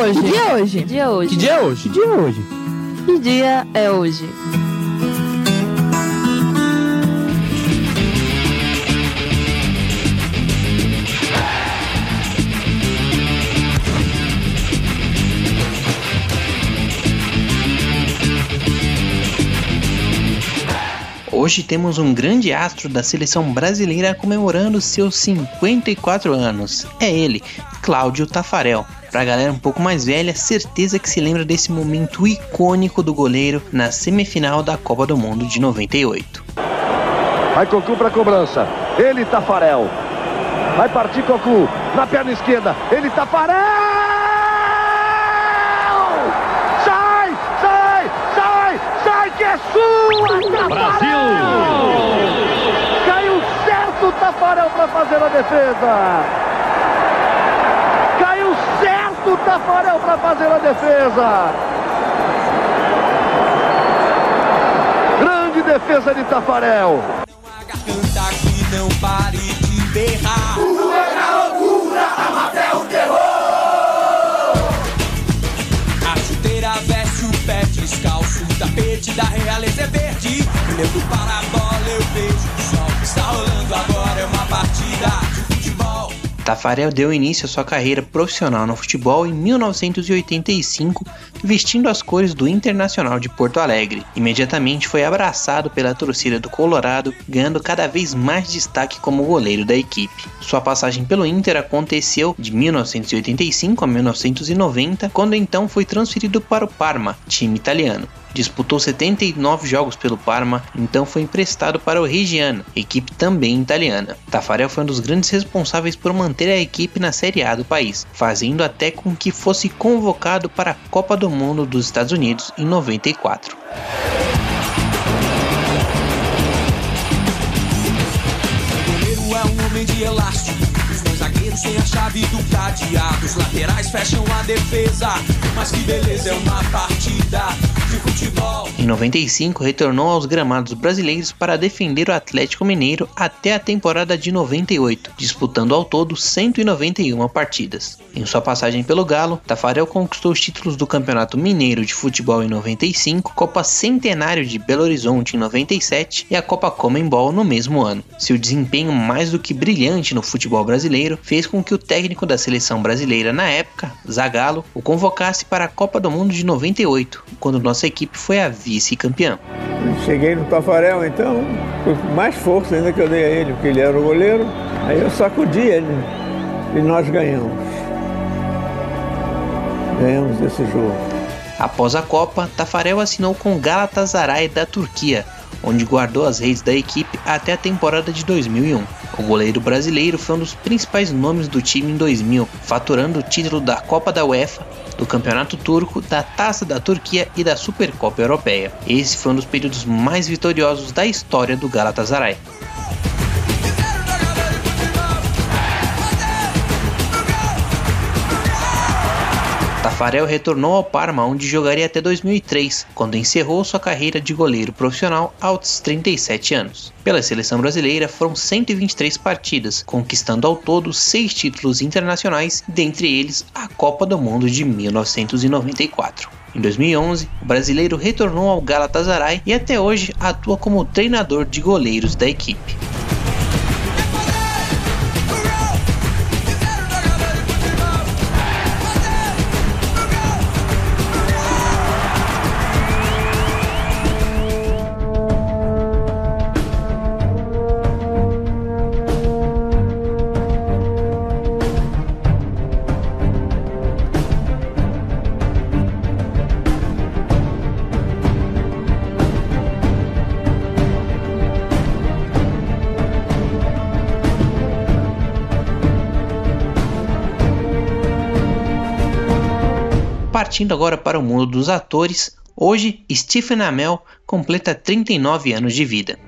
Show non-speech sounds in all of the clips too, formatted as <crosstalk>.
hoje? Que dia é hoje? Que dia é hoje? Que dia é hoje? Que dia é hoje? Hoje? Temos um grande astro da seleção brasileira comemorando seus 54 anos. É ele, Cláudio Tafarel. Pra galera um pouco mais velha, certeza que se lembra desse momento icônico do goleiro na semifinal da Copa do Mundo de 98. Vai Cocu pra cobrança. Ele, Tafarel. Vai partir Cocu. Na perna esquerda. Ele, Tafarel! É sua! Brasil! Caiu certo Tafarel pra fazer a defesa. Caiu certo Tafarel pra fazer a defesa. Grande defesa de Tafarel. garganta que não pare de berrar. Tapete da realeza é verde. Para a bola eu vejo o sol está rolando agora é uma partida de futebol. Tafarel deu início à sua carreira profissional no futebol em 1985, vestindo as cores do Internacional de Porto Alegre. Imediatamente foi abraçado pela torcida do Colorado, ganhando cada vez mais destaque como goleiro da equipe. Sua passagem pelo Inter aconteceu de 1985 a 1990, quando então foi transferido para o Parma, time italiano. Disputou 79 jogos pelo Parma, então foi emprestado para o Reggiana, equipe também italiana. Tafarel foi um dos grandes responsáveis por manter a equipe na Série A do país, fazendo até com que fosse convocado para a Copa do Mundo dos Estados Unidos em 94. O goleiro é a chave do cadeado. Os laterais fecham a defesa. Mas que beleza é uma partida. Em 95, retornou aos gramados brasileiros para defender o Atlético Mineiro até a temporada de 98, disputando ao todo 191 partidas. Em sua passagem pelo Galo, Tafarel conquistou os títulos do Campeonato Mineiro de Futebol em 95, Copa Centenário de Belo Horizonte em 97 e a Copa Comembol no mesmo ano. Seu desempenho mais do que brilhante no futebol brasileiro fez com que o técnico da seleção brasileira na época, Zagallo, o convocasse para a Copa do Mundo de 98, quando nossa equipe foi a vice-campeã. Cheguei no Tafarel, então, com mais força ainda que eu dei a ele, porque ele era o goleiro. Aí eu sacudi ele e nós ganhamos. Ganhamos esse jogo. Após a Copa, Tafarel assinou com Galatasaray da Turquia, onde guardou as redes da equipe até a temporada de 2001. O goleiro brasileiro foi um dos principais nomes do time em 2000, faturando o título da Copa da UEFA, do Campeonato Turco, da Taça da Turquia e da Supercopa Europeia. Esse foi um dos períodos mais vitoriosos da história do Galatasaray. Tafarel retornou ao Parma, onde jogaria até 2003, quando encerrou sua carreira de goleiro profissional aos 37 anos. Pela seleção brasileira foram 123 partidas, conquistando ao todo seis títulos internacionais, dentre eles a Copa do Mundo de 1994. Em 2011, o brasileiro retornou ao Galatasaray e até hoje atua como treinador de goleiros da equipe. Partindo agora para o mundo dos atores, hoje Stephen Amell completa 39 anos de vida.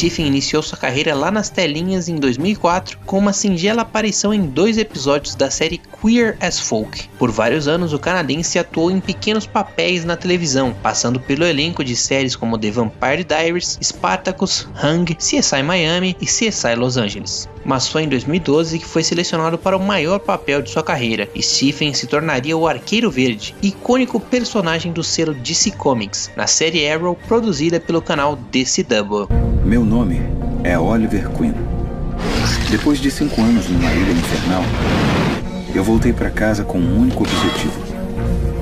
Stephen iniciou sua carreira lá nas telinhas em 2004 com uma singela aparição em dois episódios da série Queer as Folk. Por vários anos, o canadense atuou em pequenos papéis na televisão, passando pelo elenco de séries como The Vampire Diaries, Spartacus, Hang, CSI Miami e CSI Los Angeles. Mas foi em 2012 que foi selecionado para o maior papel de sua carreira. Stephen se tornaria o Arqueiro Verde, icônico personagem do selo DC Comics, na série Arrow produzida pelo canal DCW. Meu nome é Oliver Queen. Depois de cinco anos numa ilha infernal, eu voltei para casa com um único objetivo: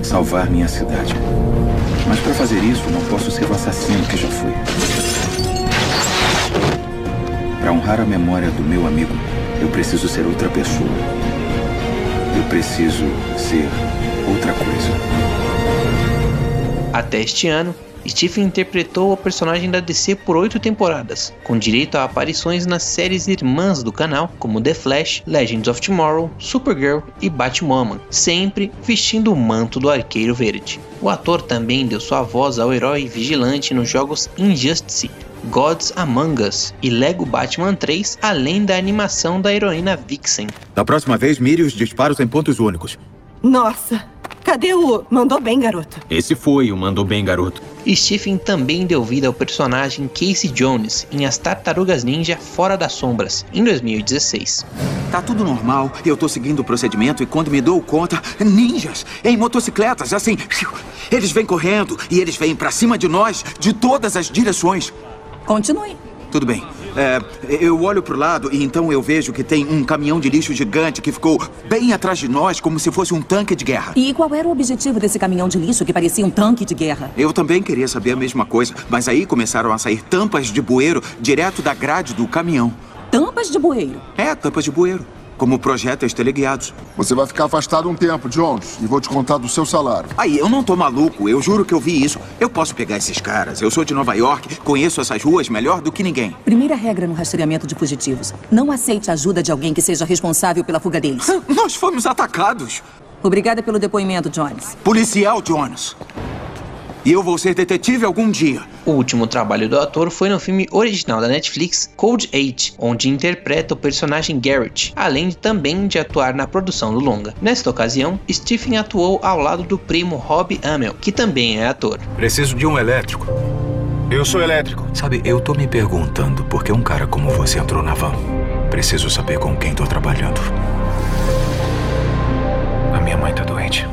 salvar minha cidade. Mas para fazer isso, não posso ser o assassino que já fui. Para honrar a memória do meu amigo, eu preciso ser outra pessoa. Eu preciso ser outra coisa. Até este ano, Stephen interpretou o personagem da DC por oito temporadas, com direito a aparições nas séries irmãs do canal, como The Flash, Legends of Tomorrow, Supergirl e Batwoman, sempre vestindo o manto do Arqueiro Verde. O ator também deu sua voz ao herói vigilante nos jogos Injustice, Gods Among Us e Lego Batman 3, além da animação da heroína Vixen. Da próxima vez, mire os disparos em pontos únicos. Nossa, cadê o Mandou Bem, garoto? Esse foi o Mandou Bem, garoto. Stephen também deu vida ao personagem Casey Jones em As Tartarugas Ninja Fora das Sombras, em 2016. Tá tudo normal, eu tô seguindo o procedimento e quando me dou conta, ninjas em motocicletas, assim, eles vêm correndo e eles vêm pra cima de nós de todas as direções. Continue. Tudo bem. É, eu olho pro lado e então eu vejo que tem um caminhão de lixo gigante que ficou bem atrás de nós, como se fosse um tanque de guerra. E qual era o objetivo desse caminhão de lixo que parecia um tanque de guerra? Eu também queria saber a mesma coisa, mas aí começaram a sair tampas de bueiro direto da grade do caminhão. Tampas de bueiro? É, tampas de bueiro. Como projéteis teleguiados. Você vai ficar afastado um tempo, Jones, e vou te contar do seu salário. Aí, eu não tô maluco, eu juro que eu vi isso. Eu posso pegar esses caras. Eu sou de Nova York, conheço essas ruas melhor do que ninguém. Primeira regra no rastreamento de fugitivos: não aceite a ajuda de alguém que seja responsável pela fuga deles. <laughs> Nós fomos atacados. Obrigada pelo depoimento, Jones. Policial Jones. E eu vou ser detetive algum dia. O último trabalho do ator foi no filme original da Netflix, Code 8, onde interpreta o personagem Garrett, além de, também de atuar na produção do longa. Nesta ocasião, Stephen atuou ao lado do primo Rob Amell, que também é ator. Preciso de um elétrico. Eu sou elétrico. Sabe, eu tô me perguntando por que um cara como você entrou na van. Preciso saber com quem tô trabalhando. A minha mãe tá doente.